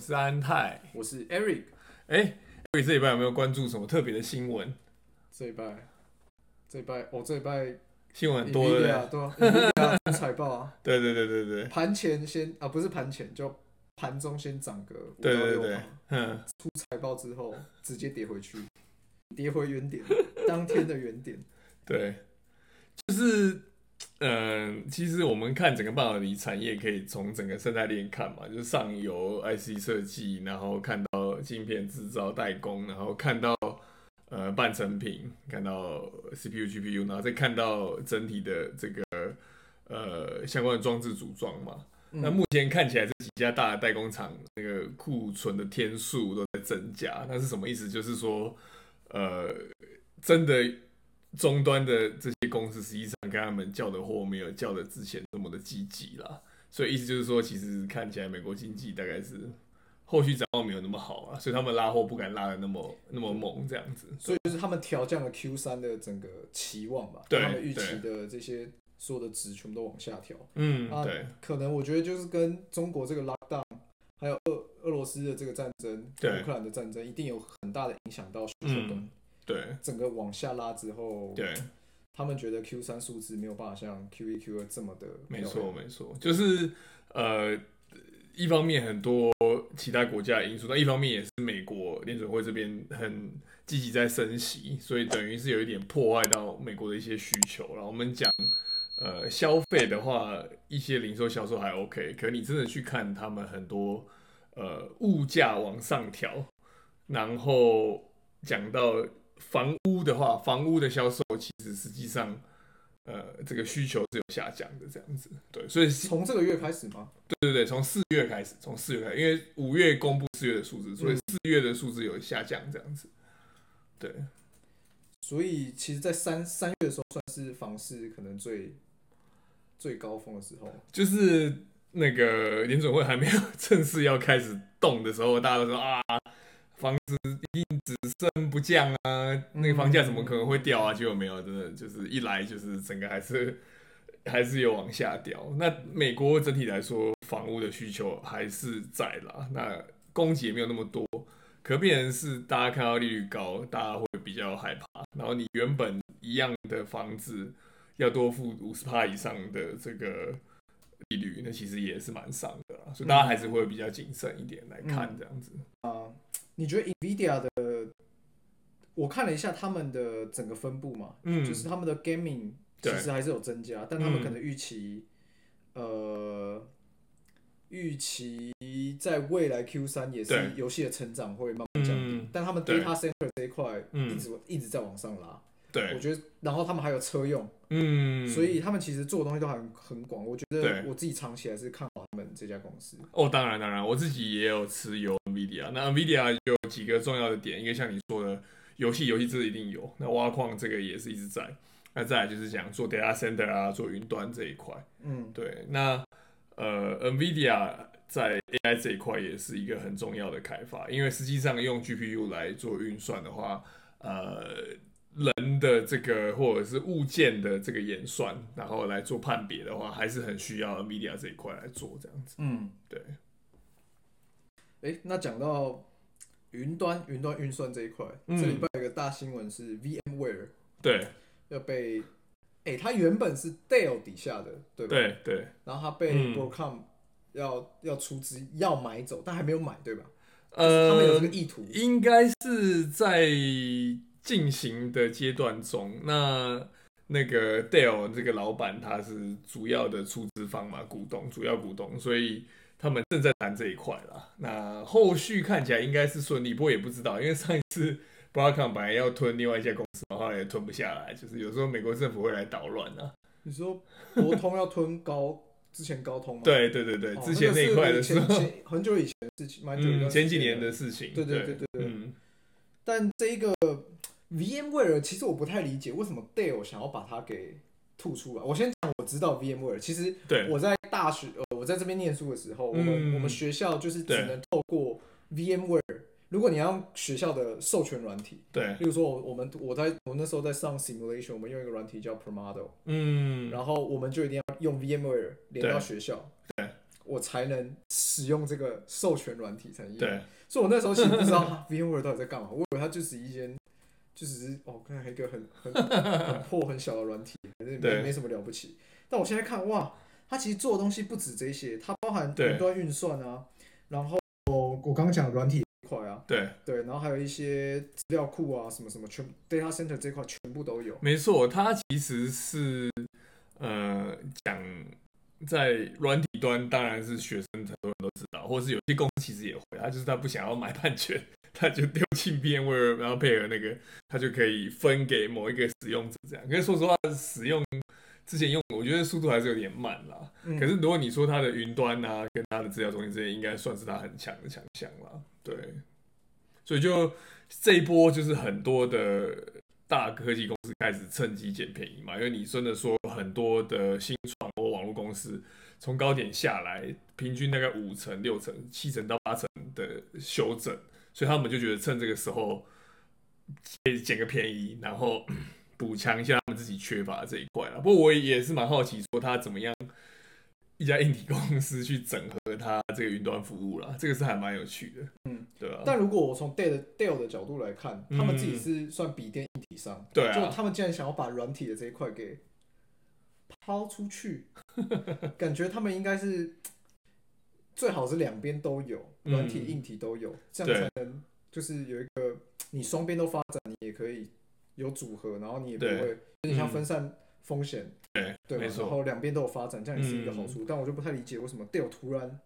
是安泰，我是 Eric。哎，Eric 这礼拜有没有关注什么特别的新闻？这礼拜，这礼拜，哦，这礼拜新闻很多的，对啊，对啊，财报啊，对对对对对。盘前先啊，不是盘前，就盘中先涨个五到六趴，嗯，出财报之后直接跌回去，跌回原点，当天的原点。对，就是。嗯，其实我们看整个半导体产业，可以从整个生态链看嘛，就是上游 IC 设计，然后看到晶片制造代工，然后看到呃半成品，看到 CPU、GPU，然后再看到整体的这个呃相关的装置组装嘛。嗯、那目前看起来这几家大的代工厂那个库存的天数都在增加，那是什么意思？就是说呃真的。终端的这些公司实际上跟他们叫的货没有叫的之前那么的积极啦，所以意思就是说，其实看起来美国经济大概是后续展望没有那么好啊，所以他们拉货不敢拉的那么那么猛这样子，所以就是他们调降了 Q 三的整个期望吧，对他们预期的这些所有的值全部都往下调，嗯，啊、对，可能我觉得就是跟中国这个 lockdown，还有俄俄罗斯的这个战争，对。乌克兰的战争，一定有很大的影响到需求端。嗯对，整个往下拉之后，对，他们觉得 Q 三数字没有办法像 Q 一、Q 二这么的。没错，没错，就是呃，一方面很多其他国家的因素，但一方面也是美国联准会这边很积极在升息，所以等于是有一点破坏到美国的一些需求。然后我们讲呃消费的话，一些零售销售还 OK，可你真的去看他们很多呃物价往上调，然后讲到。房屋的话，房屋的销售其实实际上，呃，这个需求是有下降的，这样子。对，所以从这个月开始吗？对对对，从四月开始，从四月开始，因为五月公布四月的数字，所以四月的数字有下降，这样子。对，所以其实，在三三月的时候，算是房市可能最最高峰的时候，就是那个联准会还没有 正式要开始动的时候，大家都说啊。房子一定只升不降啊，那个房价怎么可能会掉啊？结果没有，真的就是一来就是整个还是还是有往下掉。那美国整体来说，房屋的需求还是在啦，那供给也没有那么多，可变成是大家看到利率高，大家会比较害怕。然后你原本一样的房子要多付五十趴以上的这个利率，那其实也是蛮伤的啦，所以大家还是会比较谨慎一点来看这样子啊。嗯你觉得 NVIDIA 的？我看了一下他们的整个分布嘛，嗯，就是他们的 gaming 其实还是有增加，但他们可能预期，嗯、呃，预期在未来 Q 三也是游戏的成长会慢慢降低，嗯、但他们 data center 这一块一直、嗯、一直在往上拉。对，我觉得，然后他们还有车用，嗯，所以他们其实做的东西都很很广。我觉得我自己长期还是看好他们这家公司。哦，当然当然，我自己也有持有 NVIDIA。那 NVIDIA 有几个重要的点，一个像你说的，游戏游戏这一定有，那挖矿这个也是一直在。那再来就是讲做 data center 啊，做云端这一块，嗯，对。那呃，NVIDIA 在 AI 这一块也是一个很重要的开发，因为实际上用 GPU 来做运算的话，呃。人的这个或者是物件的这个演算，然后来做判别的话，还是很需要 NVIDIA 这一块来做这样子。嗯，对。哎，那讲到云端云端运算这一块，嗯、这礼拜有一个大新闻是 VMware 对要被，哎，它原本是 Dell 底下的，对吧？对对。然后它被 Broadcom 要、嗯、要出资要买走，但还没有买，对吧？呃，他们有这个意图，应该是在。进行的阶段中，那那个 Dell 这个老板他是主要的出资方嘛，股东，主要股东，所以他们正在谈这一块啦。那后续看起来应该是顺利，不过也不知道，因为上一次 Broadcom 本来要吞另外一家公司，后来也吞不下来，就是有时候美国政府会来捣乱啊。你说博通要吞高之前高通吗？对对对对，之前那一块的时候，很久以前的事情，蛮久以前、嗯、前几年的事情。对对对对对，嗯，但这一个。VMware 其实我不太理解为什么 Dell 想要把它给吐出来。我先讲，我知道 VMware，其实我在大学呃我在这边念书的时候，我们我们学校就是只能透过 VMware。如果你要用学校的授权软体，对，例如说我我们我在我那时候在上 simulation，我们用一个软体叫 Promado，嗯，然后我们就一定要用 VMware 连到学校，对，我才能使用这个授权软体产业。对，所以我那时候其实不知道 VMware 到底在干嘛，我以为它就是一间，就只是哦，看一个很很很破很小的软体，反 正没没什么了不起。但我现在看哇，它其实做的东西不止这些，它包含云端运算啊，然后我刚刚讲软体这块啊，对对，然后还有一些资料库啊，什么什么全 data center 这块全部都有。没错，它其实是呃讲。在软体端，当然是学生很多人都知道，或是有些公司其实也会，他就是他不想要买版权，他就丢进 VMware，然后配合那个，他就可以分给某一个使用者这样。可是说实话，使用之前用，我觉得速度还是有点慢啦。嗯、可是如果你说它的云端啊，跟它的资料中心这些，应该算是它很强的强项啦。对，所以就这一波就是很多的。大科技公司开始趁机捡便宜嘛，因为你真的说很多的新创或网络公司从高点下来，平均大概五成、六成、七成到八成的修正，所以他们就觉得趁这个时候可以捡个便宜，然后补强一下他们自己缺乏的这一块了。不过我也是蛮好奇，说他怎么样。一家硬体公司去整合它这个云端服务啦，这个是还蛮有趣的。嗯，对啊。但如果我从 Dell Dell 的角度来看，他们自己是算笔电硬体商，嗯、对啊，就他们竟然想要把软体的这一块给抛出去，感觉他们应该是最好是两边都有，软体硬体都有，这样才能就是有一个你双边都发展，你也可以有组合，然后你也不会有点像分散风险。对，对。然后两边都有发展，这样也是一个好处。嗯、但我就不太理解为什么戴尔突然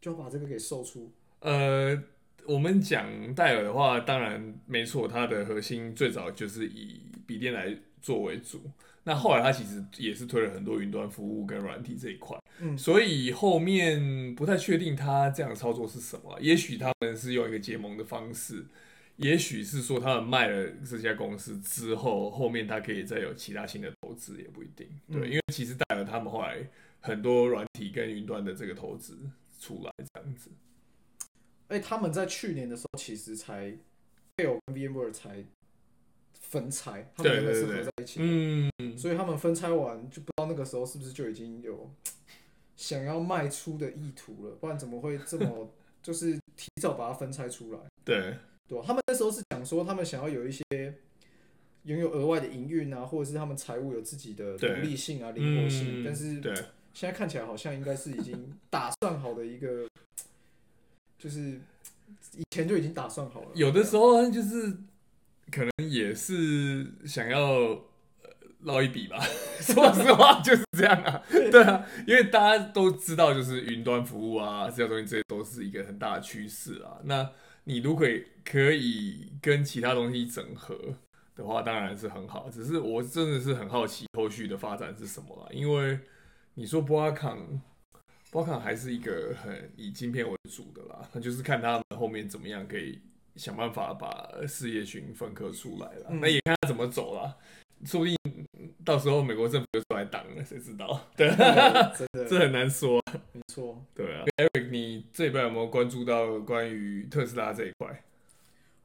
就要把这个给售出。呃，我们讲戴尔的话，当然没错，它的核心最早就是以笔电来做为主。那后来它其实也是推了很多云端服务跟软体这一块。嗯，所以后面不太确定它这样操作是什么。也许他们是用一个结盟的方式。也许是说他们卖了这家公司之后，后面他可以再有其他新的投资，也不一定。对，嗯、因为其实带了他们后来很多软体跟云端的这个投资出来这样子。哎，他们在去年的时候其实才 Dell 跟 VMware 才分拆，他们两个是合在一起。嗯，所以他们分拆完就不知道那个时候是不是就已经有想要卖出的意图了，不然怎么会这么 就是提早把它分拆出来？对。对，他们那时候是讲说，他们想要有一些拥有额外的营运啊，或者是他们财务有自己的独立性啊、灵活性。嗯、但是，现在看起来好像应该是已经 打算好的一个，就是以前就已经打算好了。有的时候就是可能也是想要捞一笔吧。说实话就是这样啊，对啊，因为大家都知道，就是云端服务啊，这些东西这些都是一个很大的趋势啊。那你如果可以跟其他东西整合的话，当然是很好。只是我真的是很好奇后续的发展是什么了？因为你说 Broadcom，Broadcom 还是一个很以晶片为主的啦，那就是看他们后面怎么样可以想办法把事业群分割出来了。嗯、那也看他怎么走了，说不定到时候美国政府就出来挡了，谁知道？对，这很难说。没错，对啊，Eric，你这一边有没有关注到关于特斯拉这一块？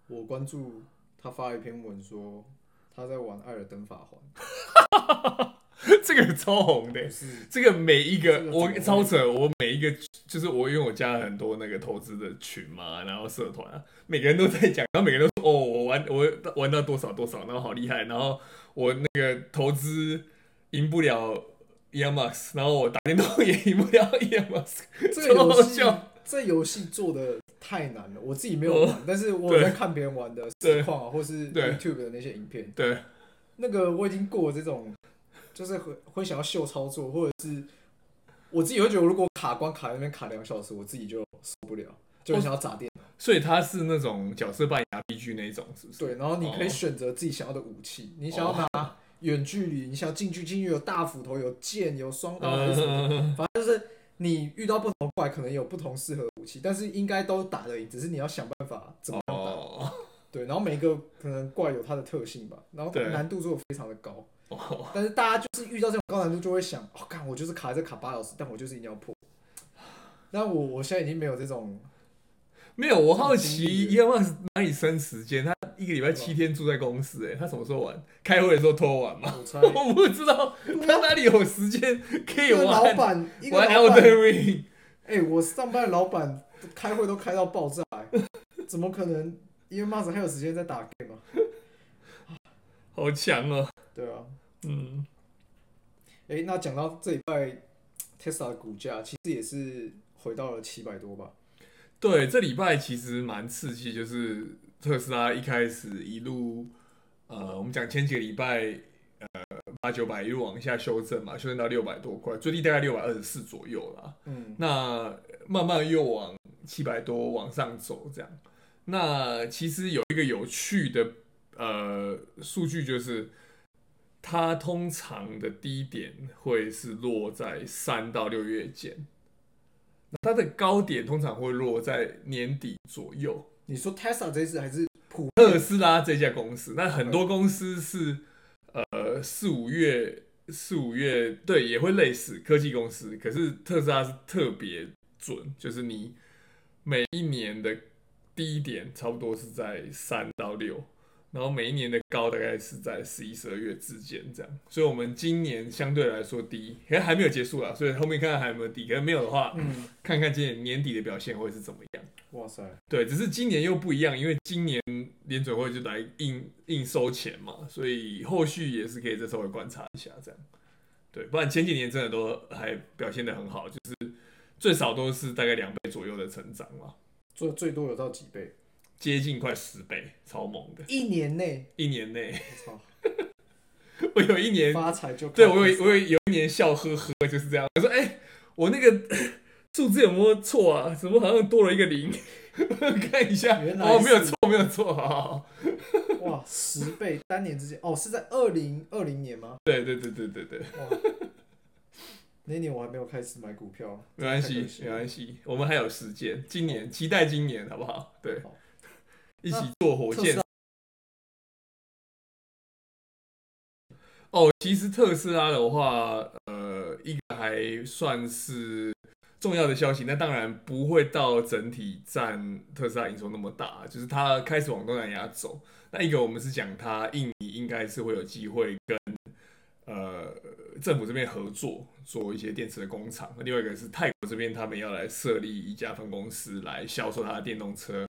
我关注他发一篇文说他在玩《艾尔登法环》，这个超红的，是这个每一个，个我超扯，我每一个就是我，因为我加了很多那个投资的群嘛，然后社团啊，每个人都在讲，然后每个人都说哦，我玩我玩到多少多少，然后好厉害，然后我那个投资赢不了。Elon Musk，然后我打电动也赢不了 Elon Musk。这个游戏，这游戏做的太难了，我自己没有玩，哦、但是我在看别人玩的实况啊，或是 YouTube 的那些影片。对，那个我已经过了这种，就是会会想要秀操作，或者是我自己会觉得，如果卡关卡在那边卡两小时，我自己就受不了，就会想要砸电脑。所以它是那种角色扮演 RPG 那一种，是不是？对，然后你可以选择自己想要的武器，哦、你想要拿。远距离，你想近距离，近距有大斧头，有剑，有双刀，还是什么？反正就是你遇到不同怪，可能有不同适合武器，但是应该都打得赢，只是你要想办法怎么样打。Oh. 对，然后每个可能怪有它的特性吧，然后难度做的非常的高。Oh. 但是大家就是遇到这种高难度，就会想，哦，看，我就是卡在这卡八小时，但我就是一定要破。那我我现在已经没有这种。没有，我好奇，Elon Musk 哪里生时间？他一个礼拜七天住在公司，哎，他什么时候玩？开会的时候偷玩吗？我，我不知道他哪里有时间可以玩。老板，玩 Elden Ring，哎、欸，我上班的老板开会都开到爆炸，怎么可能？因为 Musk 还有时间在打 game 吗？好强哦！对啊，嗯。哎、欸，那讲到这礼拜，Tesla 的股价其实也是回到了七百多吧？对，这礼拜其实蛮刺激，就是特斯拉一开始一路，呃，我们讲前几个礼拜，呃，八九百一路往下修正嘛，修正到六百多块，最低大概六百二十四左右啦。嗯，那慢慢又往七百多往上走，这样。那其实有一个有趣的呃数据就是。它通常的低点会是落在三到六月间，它的高点通常会落在年底左右。你说 Tesla 这次还是普特斯拉这家公司？那很多公司是呃四五月四五月对也会类似科技公司，可是特斯拉是特别准，就是你每一年的低点差不多是在三到六。然后每一年的高大概是在十一、十二月之间这样，所以我们今年相对来说低，可是还没有结束啦，所以后面看看还有没有低，可能没有的话，嗯，看看今年年底的表现会是怎么样。哇塞，对，只是今年又不一样，因为今年联准会就来硬硬收钱嘛，所以后续也是可以再稍微观察一下这样。对，不然前几年真的都还表现的很好，就是最少都是大概两倍左右的成长嘛，最最多有到几倍？接近快十倍，超猛的！一年内，一年内，我操！我有一年发财就对我有我有有一年笑呵呵就是这样。我说：“哎、欸，我那个数字有没有错啊？怎么好像多了一个零？看一下，原来哦，没有错，没有错，好好好。哇，十倍，单年之间哦，是在二零二零年吗？对对对对对对。哇，那年我还没有开始买股票，没关系，没关系，我们还有时间。今年期待今年，好不好？对。好”一起坐火箭。哦，其实特斯拉的话，呃，一个还算是重要的消息，那当然不会到整体占特斯拉营收那么大，就是它开始往东南亚走。那一个我们是讲它印尼应该是会有机会跟呃政府这边合作做一些电池的工厂，另外一个是泰国这边他们要来设立一家分公司来销售它的电动车。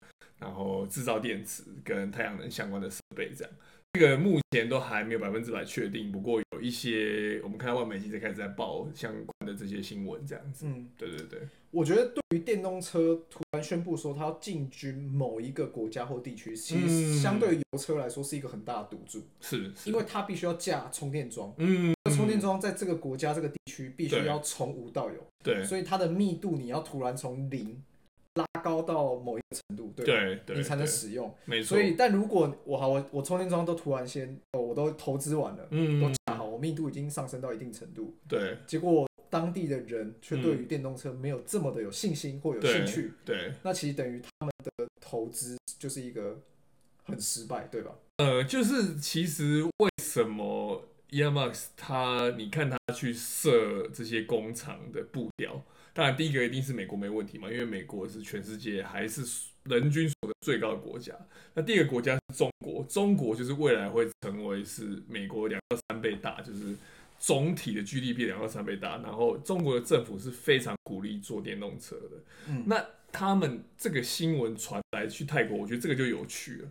然后制造电池跟太阳能相关的设备，这样这个目前都还没有百分之百确定。不过有一些我们看到外媒已经开始在报相关的这些新闻，这样子。嗯，对对对。我觉得对于电动车突然宣布说它要进军某一个国家或地区，其实相对于油车来说是一个很大的赌注。是，因为它必须要架充电桩。嗯，充电桩在这个国家这个地区必须要从无到有。对，所以它的密度你要突然从零。拉高到某一个程度，对，对，对，你才能使用。没错。所以，但如果我好，我我充电桩都涂完先，哦，我都投资完了，嗯，都架好，我密度已经上升到一定程度，对。结果当地的人却对于电动车没有这么的有信心或有兴趣，对。对，那其实等于他们的投资就是一个很失败，对吧？呃，就是其实为什么 Musk 他，你看他去设这些工厂的步调。当然，第一个一定是美国没问题嘛，因为美国是全世界还是人均所得最高的国家。那第二个国家是中国，中国就是未来会成为是美国两到三倍大，就是总体的 GDP 两到三倍大。然后中国的政府是非常鼓励做电动车的。嗯，那他们这个新闻传来去泰国，我觉得这个就有趣了。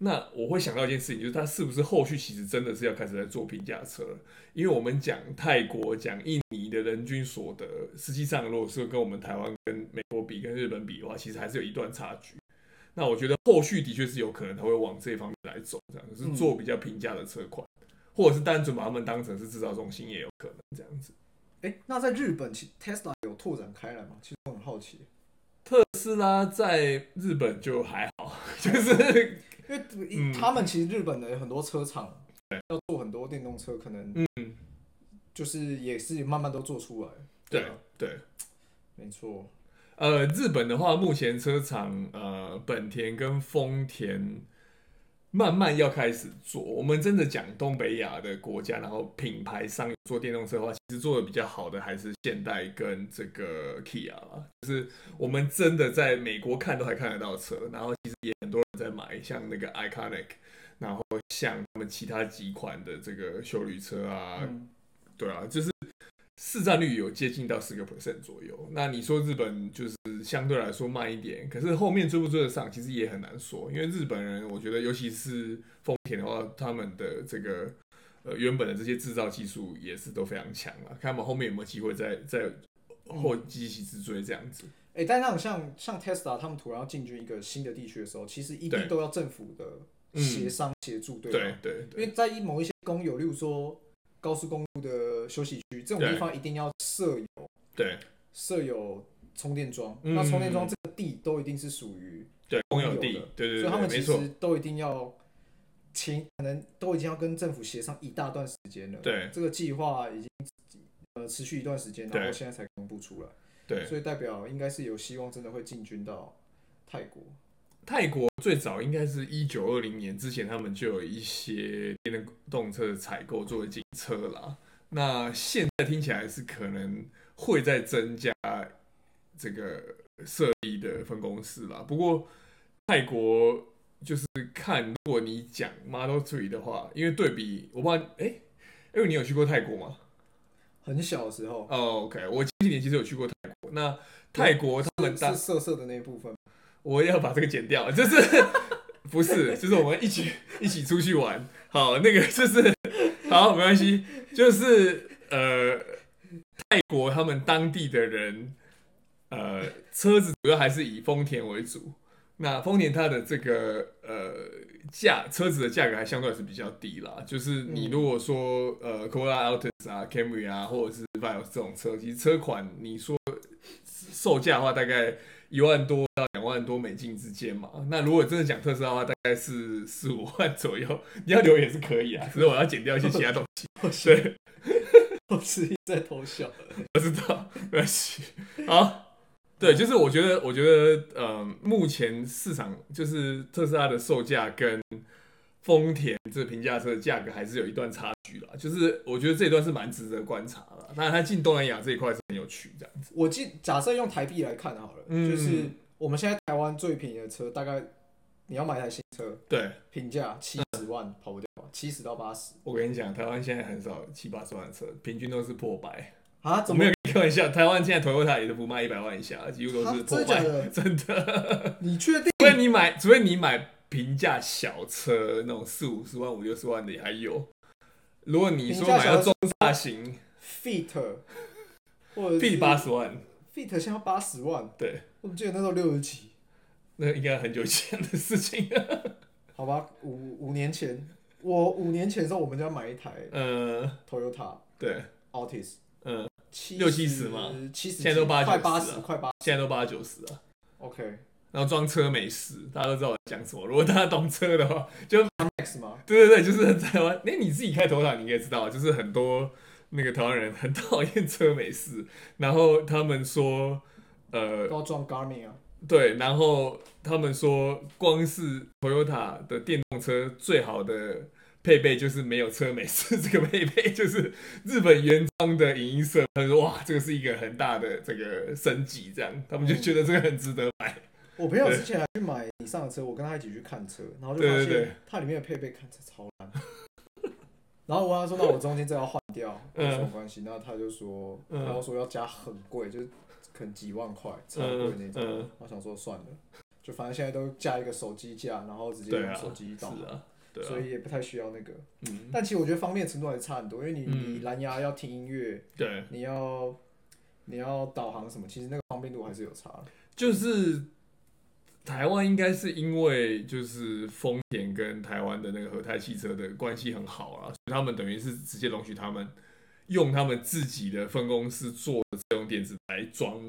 那我会想到一件事情，就是他是不是后续其实真的是要开始在做平价车了？因为我们讲泰国、讲印尼的人均所得，实际上如果是跟我们台湾、跟美国比、跟日本比的话，其实还是有一段差距。那我觉得后续的确是有可能他会往这方面来走，这样就是做比较平价的车款，或者是单纯把他们当成是制造中心也有可能这样子。哎，那在日本，其实 Tesla 有拓展开来吗？其实我很好奇。特斯拉在日本就还好，就是。因为他们其实日本的很多车厂要做很多电动车，可能嗯，就是也是慢慢都做出来。对对，没错。呃，日本的话，目前车厂呃，本田跟丰田慢慢要开始做。我们真的讲东北亚的国家，然后品牌商做电动车的话，其实做的比较好的还是现代跟这个 Kia，就是我们真的在美国看都还看得到车，然后其实也很多人。在买像那个 Iconic，然后像他们其他几款的这个修旅车啊，嗯、对啊，就是市占率有接近到十个 percent 左右。那你说日本就是相对来说慢一点，可是后面追不追得上，其实也很难说。因为日本人，我觉得尤其是丰田的话，他们的这个呃原本的这些制造技术也是都非常强啊。看他们后面有没有机会再再后继起直追这样子。哎、欸，但那种像像 Tesla 他们突然要进军一个新的地区的时候，其实一定都要政府的协商协助，对吧？对对，对。因为在某一些公有，例如说。高速公路的休息区，这种地方一定要设有对设有充电桩。那充电桩这个地都一定是属于对公有地，对对对，所以他们其实都一定要请，可能都已经要跟政府协商一大段时间了。对，这个计划已经呃持续一段时间，然后现在才公布出来。对，所以代表应该是有希望，真的会进军到泰国。泰国最早应该是一九二零年之前，他们就有一些电动车的采购作为警车啦。那现在听起来是可能会再增加这个设立的分公司啦。不过泰国就是看，如果你讲 Model Three 的话，因为对比，我不知道，哎、欸，因为你有去过泰国吗？很小的时候。哦、oh,，OK，我前几年其实有去过泰国。那泰国他们当是色色的那一部分。我要把这个剪掉，就是不是，就是我们一起一起出去玩，好，那个就是好，没关系，就是呃，泰国他们当地的人，呃，车子主要还是以丰田为主，那丰田它的这个呃价，车子的价格还相对是比较低啦，就是你如果说呃，Corolla Altis 啊，Camry 啊，或者是 Vios 这种车，其实车款你说售价的话，大概。一万多到两万多美金之间嘛，那如果真的讲特斯拉的话，大概是四五万左右。你要留也是可以啊，只是我要剪掉一些其他东西。对，我是一在偷笑。我知道，没关系。好，对，就是我觉得，我觉得，呃，目前市场就是特斯拉的售价跟。丰田这平价车的价格还是有一段差距啦，就是我觉得这一段是蛮值得观察的。当然，它进东南亚这一块是很有趣，这样子。我记假设用台币来看好了，嗯，就是我们现在台湾最便宜的车，大概你要买一台新车，对，平价七十万跑不掉，七十到八十。我跟你讲，台湾现在很少七八十万的车，平均都是破百啊！怎么没有开玩笑？台湾现在 Toyota 也都不卖一百万以下，几乎都是破百，的真的。你确定？除非你买，除非你买。平价小车那种四五十万、五六十万的也还有。如果你说买到中大型，Fit 或者 Fit 八十万，Fit 现在要八十万，对，我记得那时候六十几，那应该很久以前的事情了。好吧，五五年前，我五年前的时候，我们就要买一台，呃，Toyota，对，Altis，嗯，七六七十嘛，七十，现在都八快八十，快八，现在都八九十了。OK。然后装车没事，大家都知道我讲什么。如果大家懂车的话，就 Max 吗？对对对，就是台湾。哎，你自己开头塔，你应该知道，就是很多那个台湾人很讨厌车美式，然后他们说，呃，都要装 Garmin 啊。对，然后他们说，光是 Toyota 的电动车最好的配备就是没有车美式 这个配备，就是日本原装的影音设备。他说哇，这个是一个很大的这个升级，这样他们就觉得这个很值得买。我朋友之前还去买你上的车，我跟他一起去看车，然后就发现它里面的配备看着超烂。然后我问他说：“那我中间这要换掉，有什么关系？”那他就说：“然后说要加很贵，就是可能几万块，超贵那种。”我想说算了，就反正现在都加一个手机架，然后直接用手机导航，所以也不太需要那个。但其实我觉得方便程度还是差很多，因为你你蓝牙要听音乐，对，你要你要导航什么，其实那个方便度还是有差。就是。台湾应该是因为就是丰田跟台湾的那个和泰汽车的关系很好啊，所以他们等于是直接容许他们用他们自己的分公司做的这种电子来装，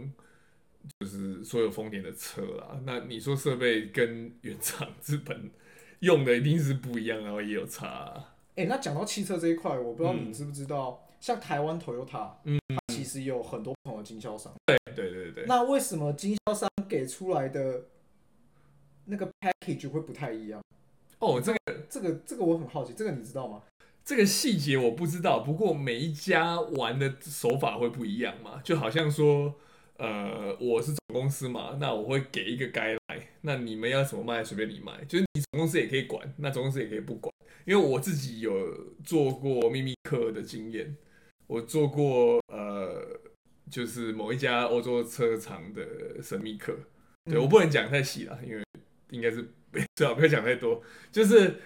就是所有丰田的车啦。那你说设备跟原厂日本用的一定是不一样，然后也有差啊。哎、欸，那讲到汽车这一块，我不知道你知不知道，嗯、像台湾 Toyota，嗯，它其实有很多不同的经销商。对对对对。那为什么经销商给出来的？那个 package 会不太一样哦，这个这个这个我很好奇，这个你知道吗？这个细节我不知道，不过每一家玩的手法会不一样嘛，就好像说，呃，我是总公司嘛，那我会给一个 guideline，那你们要怎么卖随便你卖，就是你总公司也可以管，那总公司也可以不管，因为我自己有做过秘密课的经验，我做过呃，就是某一家欧洲车厂的神秘课。对，我不能讲太细了，因为应该是最好不要讲太多。就是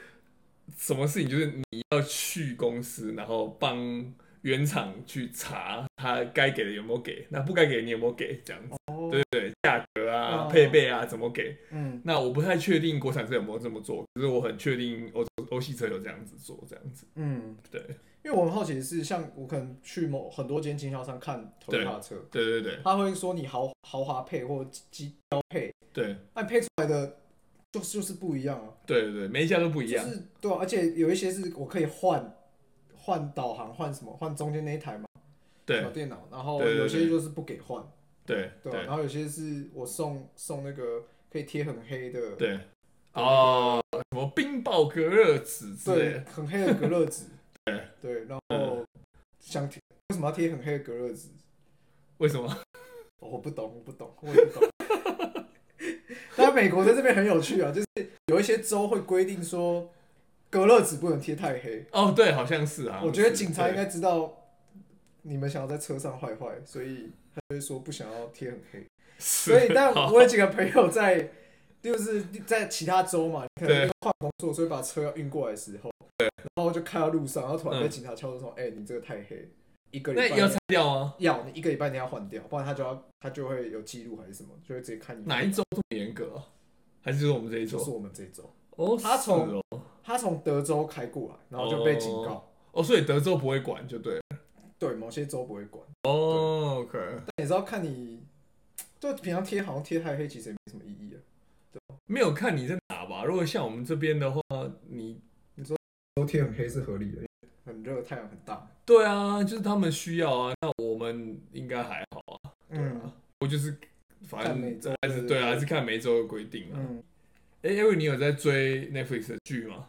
什么事情，就是你要去公司，然后帮原厂去查他该给的有没有给，那不该给你有没有给，这样子。哦、对对对，价格啊、哦、配备啊怎么给？嗯，那我不太确定国产车有没有这么做，可是我很确定欧欧系车有这样子做，这样子。嗯，对。因为我很好奇的是，像我可能去某很多间经销商看 Toyota 车，对对对，他会说你豪豪华配或机标配，对，那配出来的就就是不一样啊。对对对，每一家都不一样。就是对啊，而且有一些是我可以换换导航，换什么，换中间那一台嘛，对，电脑。然后有些就是不给换，对对，然后有些是我送送那个可以贴很黑的，对，哦，什么冰雹隔热纸，对，很黑的隔热纸。对对，然后想贴为什么要贴很黑的隔热纸？为什么？哦，我不懂，我不懂，我也不懂。但美国在这边很有趣啊，就是有一些州会规定说隔热纸不能贴太黑。哦，对，好像是啊。我觉得警察应该知道你们想要在车上坏坏，所以他会说不想要贴很黑。所以，但我有几个朋友在，就是在其他州嘛，可能换工作，所以把车要运过来的时候。对，然后就开到路上，然后突然被警察敲着说：“哎、嗯欸，你这个太黑，一个礼拜要拆掉吗？要，你一个礼拜你要换掉，不然他就要他就会有记录还是什么，就会直接看你。”哪一周这么严格、啊？还是说我们这一周？就是我们这一周。哦，他从他从德州开过来，然后就被警告。哦，哦，所以德州不会管，就对了。对，某些州不会管。哦，OK。但你知道，看你就平常贴好像贴太黑，其实也没什么意义啊。对，没有看你在哪吧？如果像我们这边的话，你你说。都贴很黑是合理的，很热，太阳很大。对啊，就是他们需要啊，那我们应该还好啊。对啊，嗯，我就是反正还是对啊，还是看每周的规定啊。嗯，哎，因为你有在追 Netflix 的剧吗？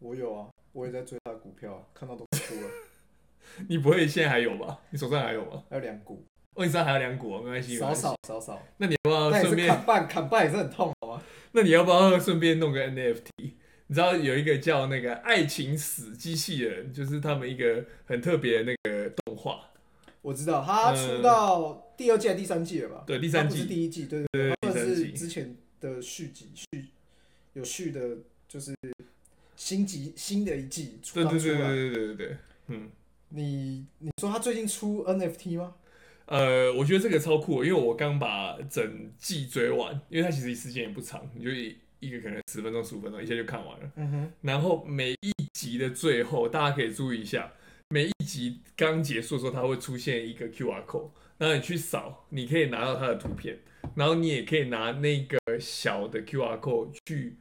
我有啊，我也在追他的股票，看到都哭了。你不会现在还有吧？你手上还有吗？还有两股。哦，你手上还有两股啊？没关系，少少少少。那你要不要顺便砍半？砍半也是很痛，好吗？那你要不要顺便弄个 NFT？你知道有一个叫那个爱情死机器人，就是他们一个很特别那个动画。我知道，他出到第二季还是第三季了吧？对，第三季是第一季，对对对，那是之前的续集续，有续的，就是新集新的一季出。对对对对对对对对。嗯，你你说他最近出 NFT 吗？呃，我觉得这个超酷，因为我刚把整季追完，因为它其实时间也不长，就以。一个可能十分钟、十五分钟，一下就看完了。嗯哼。然后每一集的最后，大家可以注意一下，每一集刚结束的时候，它会出现一个 QR code，然后你去扫，你可以拿到它的图片，然后你也可以拿那个小的 QR code 去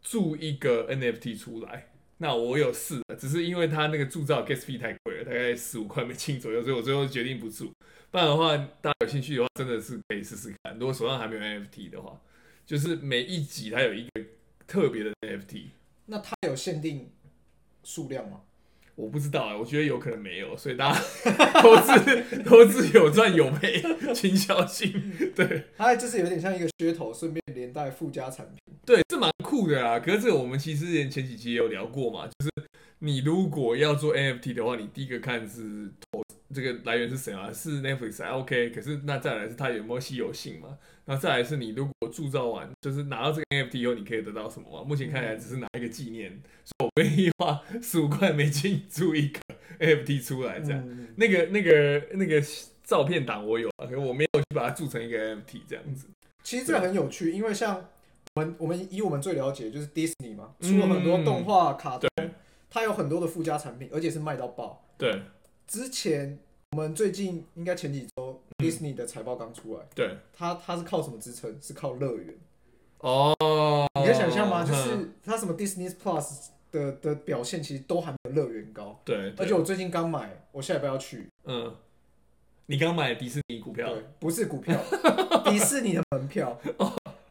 铸一个 NFT 出来。那我有试，只是因为它那个铸造 gas fee 太贵了，大概十五块美金左右，所以我最后决定不铸。不然的话，大家有兴趣的话，真的是可以试试看。如果手上还没有 NFT 的话。就是每一集它有一个特别的 NFT，那它有限定数量吗？我不知道啊，我觉得有可能没有，所以大家投资投资有赚有赔，请小心。对，它就是有点像一个噱头，顺便连带附加产品。对，是蛮酷的啦。可是这个我们其实前前几集也有聊过嘛，就是你如果要做 NFT 的话，你第一个看是投这个来源是谁啊？是 Netflix 啊 OK？可是那再来是它有没有稀有性嘛？那再来是你如果铸造完，就是拿到这个 NFT 以后，你可以得到什么吗？目前看起来只是拿一个纪念，所以我愿意花十五块美金铸一个 NFT 出来，这样。嗯、那个那个那个照片档我有啊，可是我没有去把它铸成一个 NFT 这样子。其实这个很有趣，因为像我们我们以我们最了解的就是 Disney 嘛，出了很多动画、卡通，它有很多的附加产品，而且是卖到爆。对，之前我们最近应该前几周。Disney 的财报刚出来，对，它它是靠什么支撑？是靠乐园哦。你可以想象吗？就是它什么 Disney Plus 的的表现，其实都还没有乐园高。对，而且我最近刚买，我下礼拜要去。嗯，你刚买迪士尼股票？对，不是股票，迪士尼的门票。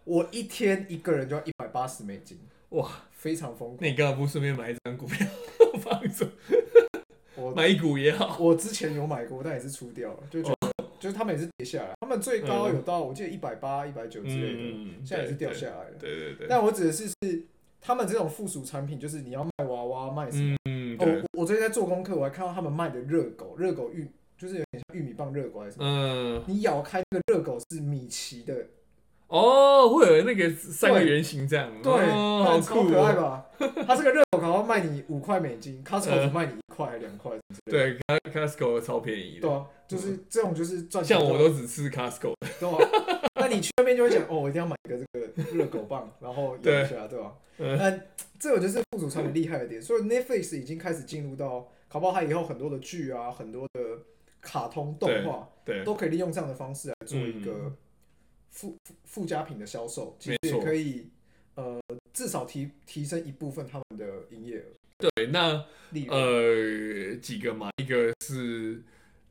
我一天一个人就要一百八十美金，哇，非常疯狂。那你干嘛不顺便买一张股票 放着？我买一股也好。我之前有买过，但也是出掉了，就觉得。就是他们也是跌下来，他们最高有到我记得一百八、一百九之类的，现在也是掉下来了。对对对。但我指的是是他们这种附属产品，就是你要卖娃娃、卖什么？哦，我我最近在做功课，我还看到他们卖的热狗，热狗玉就是有点像玉米棒热狗还是什么？嗯，你咬开那个热狗是米奇的。哦，会有那个三个圆形这样，对，哦、好酷、哦，可爱吧？它这个热狗可能卖你五块美金，Costco 只卖你一块还两块，对，Costco 超便宜的，对啊，就是这种就是赚钱。像我都只吃 Costco，对吧？那你去那边就会讲，哦，我一定要买一个这个热狗棒，然后咬一下，对吧？那这种就是副主产品厉害的点，所以 Netflix 已经开始进入到，搞不好它以后很多的剧啊，很多的卡通动画，对，都可以利用这样的方式来做一个。附附加品的销售，其实也可以，呃，至少提提升一部分他们的营业额。对，那呃几个嘛，一个是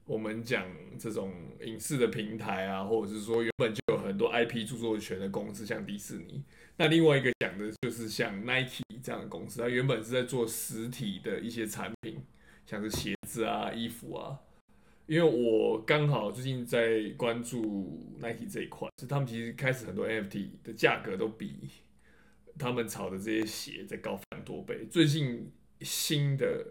我们讲这种影视的平台啊，或者是说原本就有很多 IP 著作权的公司，像迪士尼。那另外一个讲的就是像 Nike 这样的公司，它原本是在做实体的一些产品，像是鞋子啊、衣服啊。因为我刚好最近在关注 Nike 这一块，就他们其实开始很多 NFT 的价格都比他们炒的这些鞋在高翻多倍。最近新的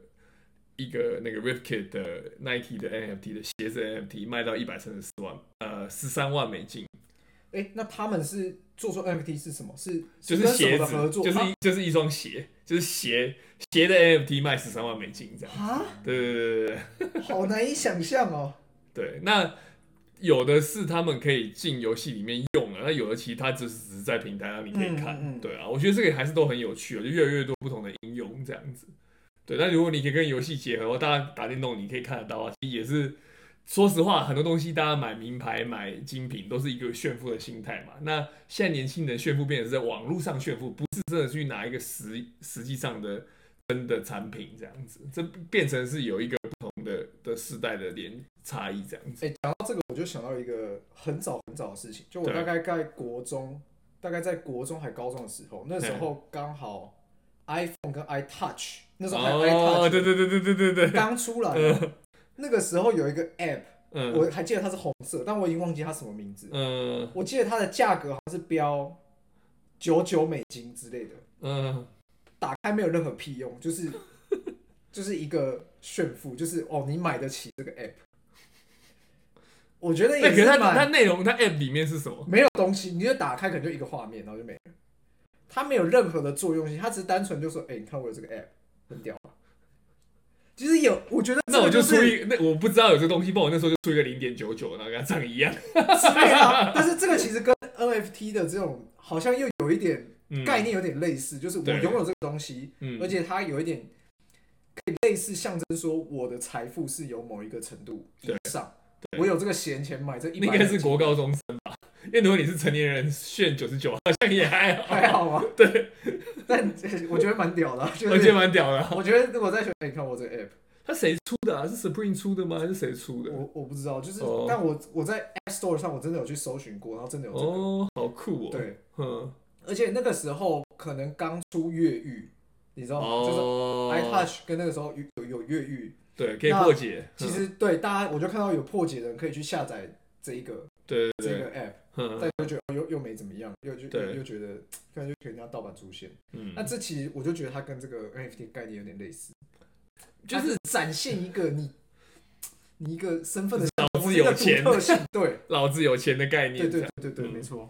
一个那个 Ripkid 的 Nike 的 NFT 的鞋子 NFT 卖到一百三十四万，呃，十三万美金。哎，那他们是做出 NFT 是什么？是就是鞋子合作，就是一就是一双鞋，就是鞋鞋的 NFT 卖十三万美金这样。啊？对对对对对，好难以想象哦。对，那有的是他们可以进游戏里面用了，那有的其他只是只是在平台上你可以看。嗯嗯、对啊，我觉得这个还是都很有趣啊，就越来越多不同的应用这样子。对，那如果你可以跟游戏结合，大家打电动你可以看得到啊，其实也是。说实话，很多东西大家买名牌、买精品都是一个炫富的心态嘛。那现在年轻人炫富变成是在网络上炫富，不是真的去拿一个实实际上的真的产品这样子，这变成是有一个的的世代的连差异这样子。哎、欸，讲到这个，我就想到一个很早很早的事情，就我大概在国中，大概在国中还高中的时候，那时候刚好 iPhone 跟 iTouch，那时候还有 iTouch，哦，对对对对对对对，刚出来。呃 那个时候有一个 App，嗯，我还记得它是红色，但我已经忘记它什么名字。嗯，我记得它的价格好像是标九九美金之类的。嗯，打开没有任何屁用，就是就是一个炫富，就是哦，你买得起这个 App。我觉得也是。它它内容它 App 里面是什么？没有东西，你就打开可能就一个画面，然后就没了。它没有任何的作用性，它只是单纯就说，哎，你看我有这个 App，很屌。其实有，我觉得、就是、那我就出一那我不知道有这东西，不然我那时候就出一个零点九九，然后跟它长一样。但是这个其实跟 NFT 的这种好像又有一点概念有点类似，嗯、就是我拥有这个东西，而且它有一点可以类似象征说我的财富是有某一个程度以上，我有这个闲钱买这一百。应该是国高中生吧？因为如果你是成年人炫九十九，好像也还好，还好吗？对，但 我觉得蛮屌的，我觉得蛮屌的。我觉得如果再选，你看我这个 app，它谁出的啊？是 Supreme 出的吗？还是谁出的？我我不知道，就是但我我在 App Store 上我真的有去搜寻过，然后真的有哦，好酷哦。对，嗯，而且那个时候可能刚出越狱，你知道吗？就是 iTouch 跟那个时候有有越狱，对，可以破解。其实对大家，我就看到有破解的人可以去下载这一个，对这个 app。但又觉得又又没怎么样，又就又觉得感觉可能要盗版出现。嗯，那这其实我就觉得它跟这个 NFT 概念有点类似，就是展现一个你你一个身份的老子有钱特性，对，老子有钱的概念。对对对对，没错。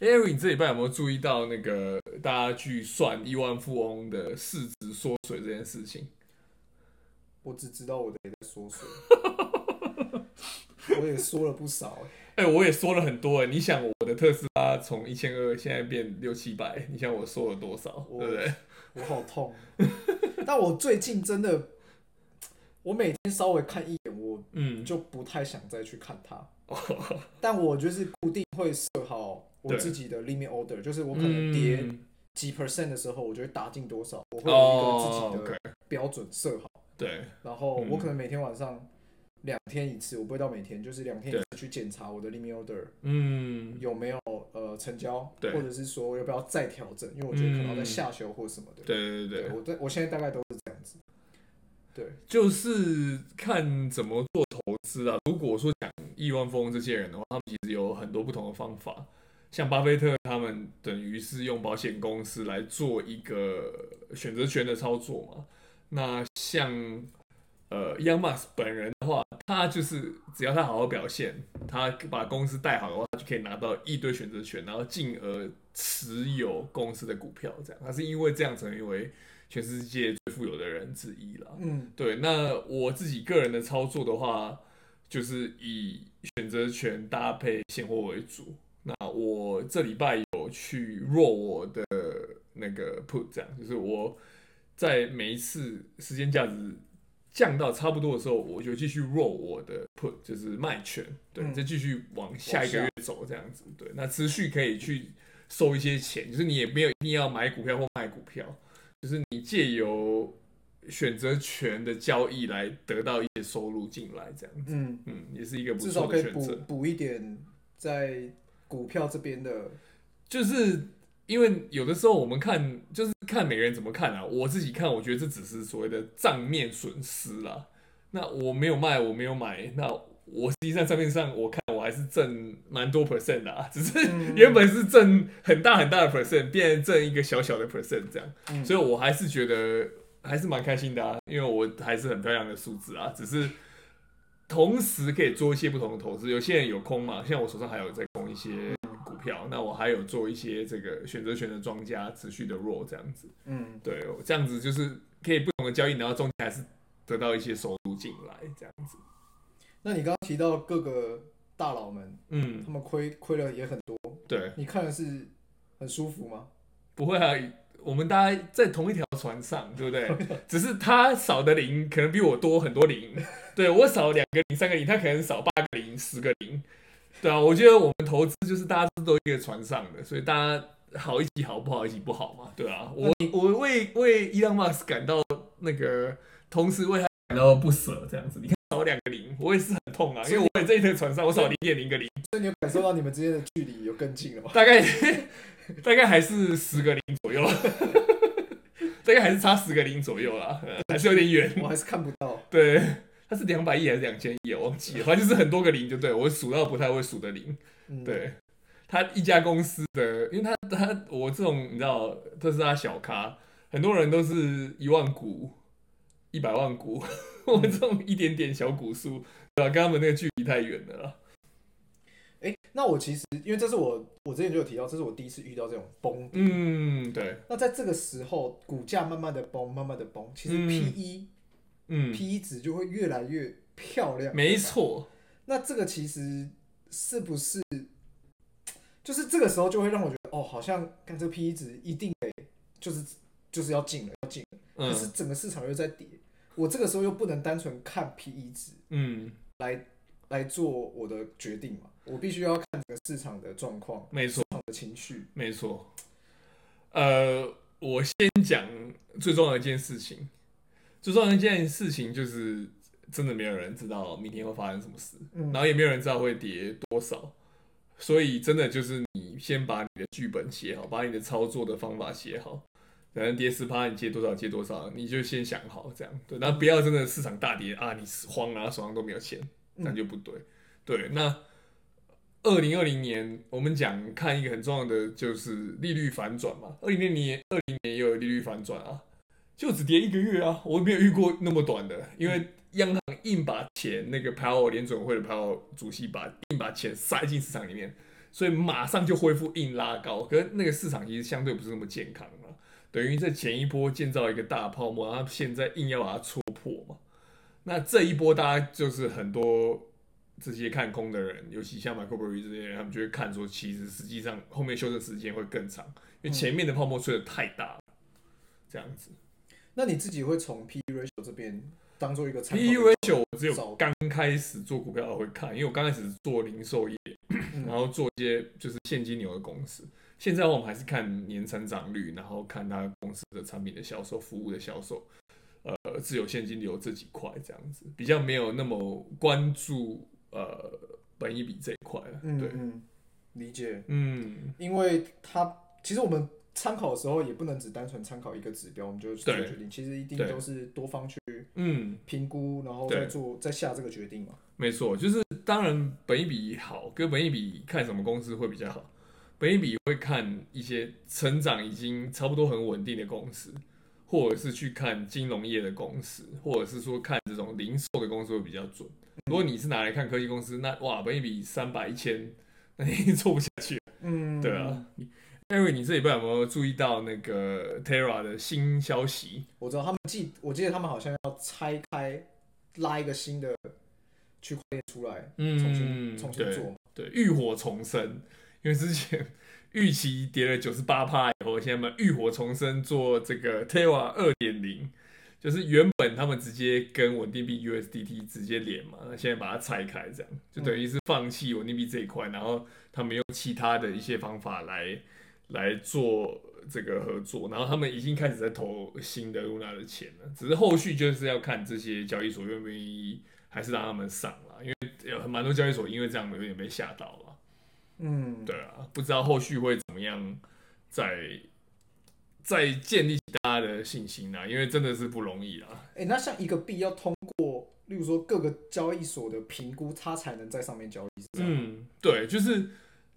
Ari，你这礼拜有没有注意到那个大家去算亿万富翁的市值缩水这件事情？我只知道我的也在缩水，我也缩了不少哎，我也缩了很多哎，你想我的特斯拉从一千二现在变六七百，你想我缩了多少，我对不对？我好痛，但我最近真的，我每天稍微看一眼，我嗯。就不太想再去看它。嗯、但我就是固定会设好我自己的 limit order，就是我可能跌几 percent 的时候，我就会打进多少，我会有一个自己的标准设好。对，然后我可能每天晚上。两天一次，我不会到每天，就是两天一次去检查我的 limit order，嗯，有没有呃成交，或者是说要不要再调整，因为我觉得可能要在下修或什么的。对对对，对我在我现在大概都是这样子。对，就是看怎么做投资啊。如果说讲亿万富翁这些人的话，他们其实有很多不同的方法。像巴菲特他们等于是用保险公司来做一个选择权的操作嘛。那像呃，Elon Musk 本人的话，他就是只要他好好表现，他把公司带好的话，他就可以拿到一堆选择权，然后进而持有公司的股票。这样，他是因为这样成为全世界最富有的人之一了。嗯，对。那我自己个人的操作的话，就是以选择权搭配现货为主。那我这礼拜有去 roll 我的那个 put，这样就是我在每一次时间价值降到差不多的时候，我就继续 roll 我的 put，就是卖权，对，再继续往下一个月走这样子，对，那持续可以去收一些钱，就是你也没有一定要买股票或卖股票。就是你借由选择权的交易来得到一些收入进来，这样子，嗯嗯，也是一个不错的选择。补一点在股票这边的，就是因为有的时候我们看，就是看每个人怎么看啊。我自己看，我觉得这只是所谓的账面损失啦。那我没有卖，我没有买，那我实际上账面上我看。我还是挣蛮多 percent 的啊，只是原本是挣很大很大的 percent，变成挣一个小小的 percent 这样，嗯、所以我还是觉得还是蛮开心的啊，因为我还是很漂亮的数字啊，只是同时可以做一些不同的投资，有些人有空嘛，像我手上还有在空一些股票，那我还有做一些这个选择权的庄家，持续的 roll 这样子，嗯，对，这样子就是可以不同的交易，然后中间还是得到一些收入进来这样子。那你刚刚提到各个。大佬们，嗯，他们亏亏了也很多，对，你看的是很舒服吗？不会啊，我们大家在同一条船上，对不对？只是他少的零可能比我多很多零，对，我少两个零、三个零，他可能少八个零、十个零，对啊，我觉得我们投资就是大家都一个船上的，所以大家好一起好，不好一起不好嘛，对啊，我我为为伊朗马斯感到那个，同时为他感到不舍，这样子，你看。少两个零，我也是很痛啊，因为我在这一条船上，我少零点零个零。所以你有感受到你们之间的距离有更近了吗？大概大概还是十个零左右，大概还是差十个零左右啦，还是有点远。我还是看不到。对，它是两百亿还是两千亿？我忘记了，反正就是很多个零，就对我数到不太会数的零。嗯、对，他一家公司的，因为他他我这种你知道特斯拉小咖，很多人都是一万股、一百万股。我们这种一点点小股数，对吧？跟他们那个距离太远了啦。哎，那我其实因为这是我我之前就有提到，这是我第一次遇到这种崩。嗯，对。那在这个时候，股价慢慢的崩，慢慢的崩，其实 P E，嗯，P E 值就会越来越漂亮。没错。那这个其实是不是，就是这个时候就会让我觉得，哦，好像看这个 P E 值一定得，就是就是要进了，要进了。可是整个市场又在跌。我这个时候又不能单纯看 PE 值，嗯，来来做我的决定嘛，我必须要看整个市场的状况，没错，的情绪，没错。呃，我先讲最重要的一件事情，最重要的一件事情就是真的没有人知道明天会发生什么事，嗯，然后也没有人知道会跌多少，所以真的就是你先把你的剧本写好，把你的操作的方法写好。反正跌十趴，你接多少接多少，你就先想好这样，对，那不要真的市场大跌啊，你慌啊，手上都没有钱，那就不对。对，那二零二零年我们讲看一个很重要的就是利率反转嘛，二零二零年二零年也有利率反转啊，就只跌一个月啊，我没有遇过那么短的，因为央行硬把钱那个 Powell 联准会的 Powell 主席把硬把钱塞进市场里面，所以马上就恢复硬拉高，可是那个市场其实相对不是那么健康。等于在前一波建造一个大泡沫，然后现在硬要把它戳破嘛。那这一波大家就是很多这些看空的人，尤其像 Michael Burry 这些人，他们就会看说，其实实际上后面修正时间会更长，因为前面的泡沫吹得太大了。这样子。那你自己会从 PE ratio 这边当做一个参考？PE ratio 我只有刚开始做股票我会看，因为我刚开始做零售业，然后做一些就是现金流的公司。现在我们还是看年成长率，然后看他公司的产品的销售、服务的销售，呃，自有现金流这几块这样子，比较没有那么关注呃本一比这一块了。对，嗯，理解。嗯，因为他其实我们参考的时候也不能只单纯参考一个指标，我们就做决定。其实一定都是多方去嗯评估，然后再做再下这个决定嘛。没错，就是当然本一比好，跟本一比看什么公司会比较好。本益比会看一些成长已经差不多很稳定的公司，或者是去看金融业的公司，或者是说看这种零售的公司会比较准。如果你是拿来看科技公司，那哇，本益比三百一千，那 你做不下去。嗯，对啊。艾瑞你这礼拜有没有注意到那个 Terra 的新消息？我知道他们记，我记得他们好像要拆开拉一个新的区块链出来，嗯，重新重新做，对，浴火重生。因为之前 预期跌了九十八趴以后，现在嘛浴火重生做这个 Terra 二点零，就是原本他们直接跟稳定币 USDT 直接连嘛，那现在把它拆开，这样就等于是放弃稳定币这一块，然后他们用其他的一些方法来。来做这个合作，然后他们已经开始在投新的 Luna 的钱了，只是后续就是要看这些交易所愿不愿意，还是让他们上了，因为有蛮多交易所因为这样有点被吓到了。嗯，对啊，不知道后续会怎么样再再建立起大家的信心啊，因为真的是不容易啊。哎、欸，那像一个币要通过，例如说各个交易所的评估，它才能在上面交易。嗯，对，就是。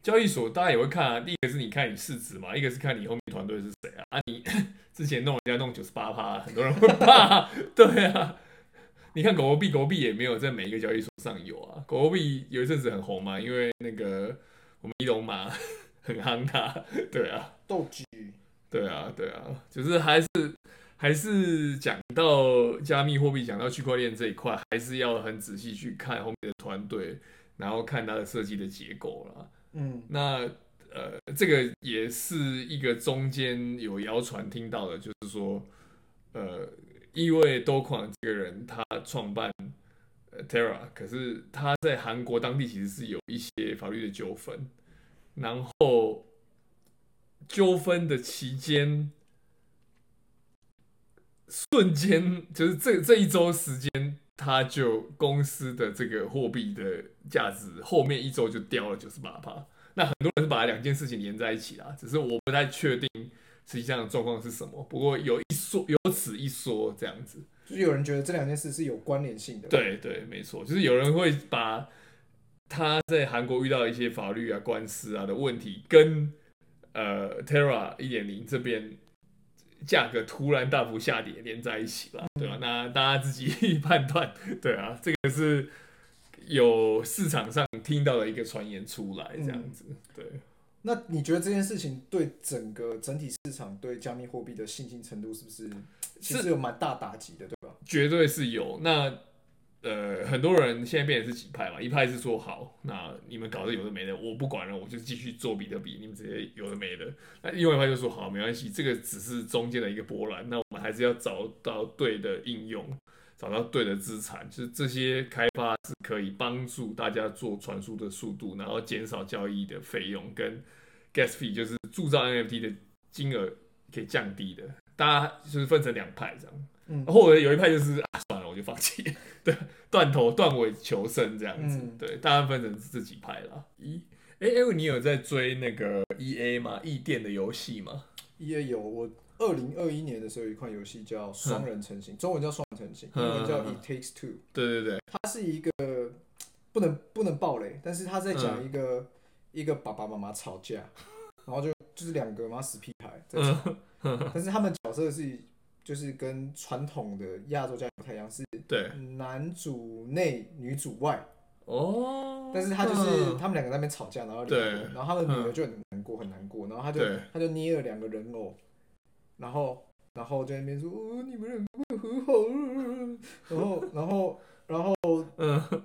交易所大家也会看啊，第一个是你看你市值嘛，一个是看你后面团队是谁啊。啊，你 之前弄人家弄九十八趴，很多人会怕。对啊，你看狗狗币，狗狗币也没有在每一个交易所上有啊。狗狗币有一阵子很红嘛，因为那个我们伊隆马很夯他。对啊，斗鸡。对啊，对啊，就是还是还是讲到加密货币，讲到区块链这一块，还是要很仔细去看后面的团队，然后看它的设计的结构啦。嗯，那呃，这个也是一个中间有谣传听到的，就是说，呃，因为多款这个人他创办呃 Terra，可是他在韩国当地其实是有一些法律的纠纷，然后纠纷的期间，瞬间就是这这一周时间，他就公司的这个货币的价值后面一周就掉了九十八趴。那很多人是把两件事情连在一起啦，只是我不太确定实际上的状况是什么。不过有一说有此一说这样子，就是有人觉得这两件事是有关联性的。对对，没错，就是有人会把他在韩国遇到一些法律啊、官司啊的问题，跟呃 Terra 一点零这边价格突然大幅下跌连在一起了，对吧？那大家自己判断。对啊，这个是。有市场上听到的一个传言出来，这样子，对。那你觉得这件事情对整个整体市场对加密货币的信心程度是不是其实有蛮大打击的，对吧？绝对是有。那呃，很多人现在变成是几派嘛？一派是说好，那你们搞的有的没的，我不管了，我就继续做比特币，你们直接有的没的。那另外一派就说好，没关系，这个只是中间的一个波澜，那我们还是要找到对的应用。找到对的资产，就是这些开发是可以帮助大家做传输的速度，然后减少交易的费用，跟 gas fee 就是铸造 NFT 的金额可以降低的。大家就是分成两派这样，嗯，或者有一派就是啊，算了，我就放弃，对，断头断尾求生这样子，嗯、对，大家分成自己派了。咦，哎哎，你有在追那个 EA 吗？异电的游戏吗？EA 有我。二零二一年的时候，有一款游戏叫《双人成型》，中文叫《双人成型》，英文叫《It Takes Two》。对对对，它是一个不能不能暴雷，但是他在讲一个、嗯、一个爸爸妈妈吵架，然后就就是两个嘛死屁孩在吵，嗯、但是他们角色是就是跟传统的亚洲家庭不太一样，是男主内女主外哦。但是他就是、嗯、他们两个在那边吵架，然后然后他的女儿就很难过很难过，然后他就他就捏了两个人偶。然后，然后在那边说：“哦，你们两个会和好。”然后，然后，然后，嗯，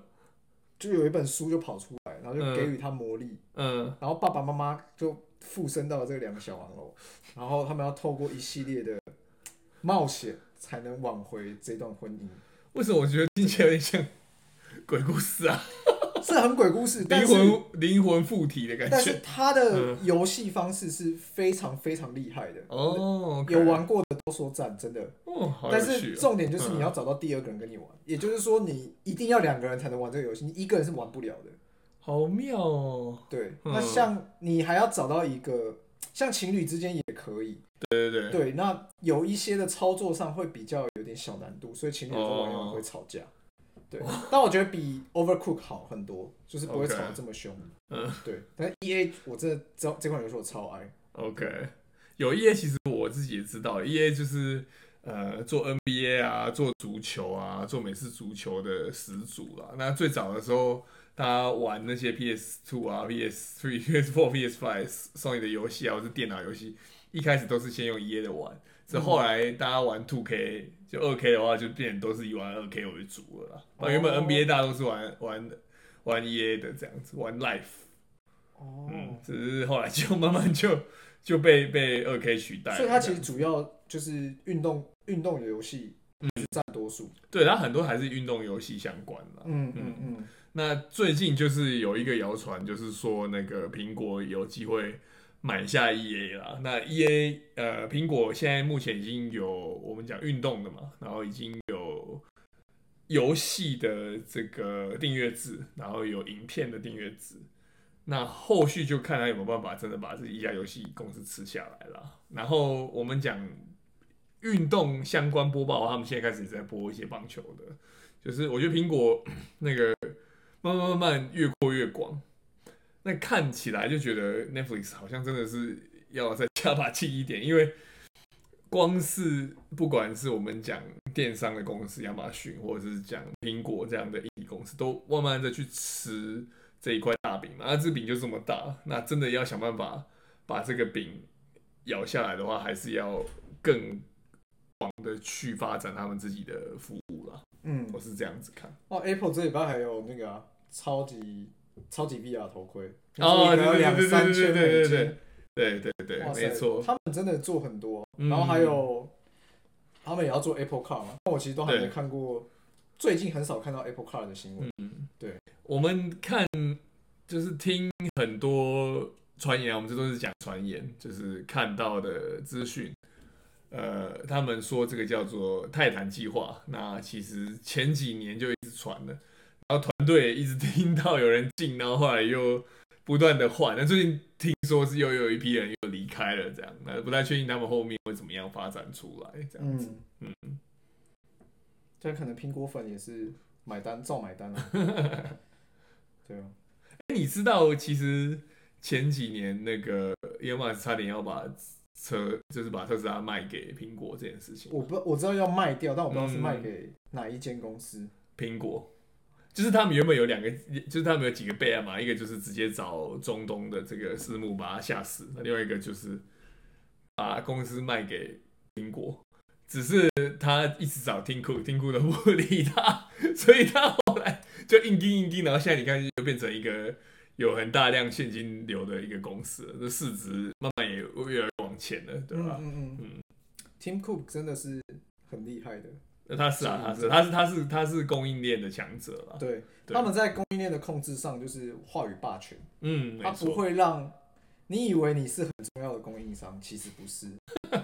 就有一本书就跑出来，然后就给予他魔力。嗯。然后爸爸妈妈就附身到了这两个小玩偶，然后他们要透过一系列的冒险才能挽回这段婚姻。为什么我觉得听起来有点像鬼故事啊？是很鬼故事，灵魂灵魂附体的感觉。但是它的游戏方式是非常非常厉害的哦，有玩过的都说赞，真的。哦，但是重点就是你要找到第二个人跟你玩，也就是说你一定要两个人才能玩这个游戏，你一个人是玩不了的。好妙哦。对，那像你还要找到一个，像情侣之间也可以。对对对。对，那有一些的操作上会比较有点小难度，所以情侣都玩玩会吵架。对，但我觉得比 Overcook 好很多，就是不会吵得这么凶。嗯，对。但 EA 我真的这这款游戏我超爱。OK，有 EA 其实我自己也知道，EA 就是呃做 NBA 啊，做足球啊，做美式足球的始祖啦。那最早的时候，大家玩那些 PS Two 啊、PS Three、PS Four、PS Five、Sony 的游戏啊，或是电脑游戏，一开始都是先用 EA 的玩。这后来大家玩 Two K，就二 K 的话，就变都是以玩二 K 为主了啦。哦、原本 NBA 大家都是玩玩玩 EA 的这样子，玩 Life。哦，嗯，只是后来就慢慢就就被被二 K 取代。所以它其实主要就是运动运动游戏，嗯，占多数。对，它很多还是运动游戏相关的。嗯嗯嗯。那最近就是有一个谣传，就是说那个苹果有机会。买下 EA 啦，那 EA 呃，苹果现在目前已经有我们讲运动的嘛，然后已经有游戏的这个订阅制，然后有影片的订阅制，那后续就看他有没有办法真的把这一家游戏公司吃下来了。然后我们讲运动相关播报，他们现在开始也在播一些棒球的，就是我觉得苹果 那个慢慢慢慢越扩越广。那看起来就觉得 Netflix 好像真的是要再加把劲一点，因为光是不管是我们讲电商的公司亚马逊，或者是讲苹果这样的硬体公司，都慢慢的去吃这一块大饼嘛。那这饼就这么大，那真的要想办法把这个饼咬下来的话，还是要更广的去发展他们自己的服务啦。嗯，我是这样子看。哦，Apple 这礼拜还有那个、啊、超级。超级 VR 头盔哦，两三千美金，对对对，没错，他们真的做很多，然后还有他们也要做 Apple Car 嘛，但我其实都还没看过，最近很少看到 Apple Car 的新闻。嗯，对，我们看就是听很多传言，我们这都是讲传言，就是看到的资讯。呃，他们说这个叫做泰坦计划，那其实前几年就一直传了。然后团队一直听到有人进，然后后来又不断的换。那最近听说是又有一批人又离开了，这样，那不太确定他们后面会怎么样发展出来，这样子。嗯，这、嗯、可能苹果粉也是买单，照买单了。对啊，哎，你知道其实前几年那个伊隆马斯差点要把车，就是把特斯拉卖给苹果这件事情，我不我知道要卖掉，但我不知道是卖给哪一间公司。苹果。就是他们原本有两个，就是他们有几个备案嘛，一个就是直接找中东的这个私募把他吓死，那另外一个就是把公司卖给苹果，只是他一直找 Tim Cook，Tim Cook 都不 理他，所以他后来就硬盯硬盯，然后现在你看就变成一个有很大量现金流的一个公司了，这市值慢慢也越来越往前了，对吧？嗯嗯嗯，Tim Cook 真的是很厉害的。那他是啊，他是，他是，他是，他是供应链的强者了。对，对他们在供应链的控制上就是话语霸权。嗯，他不会让你以为你是很重要的供应商，其实不是。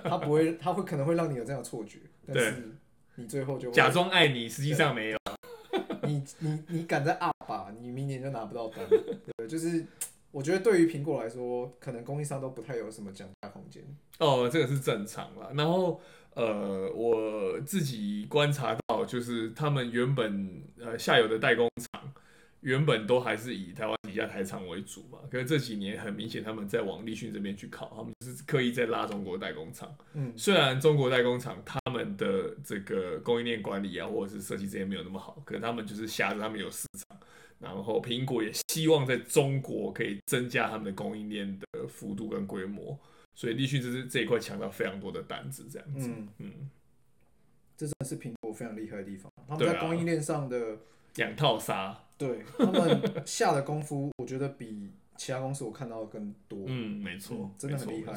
他不会，他会可能会让你有这样的错觉，但是你最后就假装爱你，实际上没有。你你你敢在 up 吧，你明年就拿不到单。对，就是我觉得对于苹果来说，可能供应商都不太有什么降价空间。哦，这个是正常了。然后。呃，我自己观察到，就是他们原本呃下游的代工厂，原本都还是以台湾底下台厂为主嘛。可是这几年很明显，他们在往立讯这边去靠，他们是刻意在拉中国代工厂。嗯，虽然中国代工厂他们的这个供应链管理啊，或者是设计这些没有那么好，可是他们就是挟着他们有市场，然后苹果也希望在中国可以增加他们的供应链的幅度跟规模。所以立讯这是这一块抢到非常多的单子，这样子，嗯，嗯，这真的是苹果非常厉害的地方。他们在供应链上的两套杀，对他们下的功夫，我觉得比其他公司我看到的更多。嗯，没错，嗯，真的很厉害。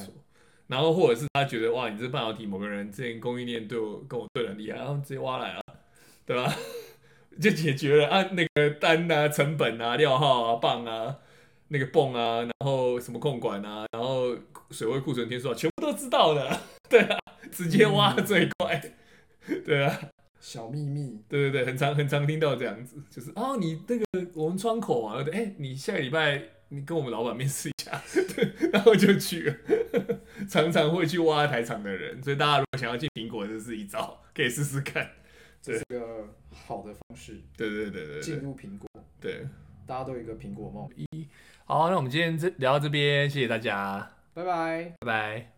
然后或者是他觉得哇，你这半导体某个人之前供应链对我跟我对的很厉害，然后直接挖来了，对吧？就解决了啊，那个单啊、成本啊、料号啊、棒啊。那个泵啊，然后什么控管啊，然后水位库存天数啊，全部都知道的，对啊，直接挖最快，嗯、对啊，小秘密，对对对，很常很常听到这样子，就是哦，你那个我们窗口啊，对，哎，你下个礼拜你跟我们老板面试一下，对，然后就去了，常常会去挖台厂的人，所以大家如果想要进苹果，这是一招，可以试试看，这是个好的方式，对对对对，进入苹果，对，大家都有一个苹果梦。一好，那我们今天这聊到这边，谢谢大家，拜拜，拜拜。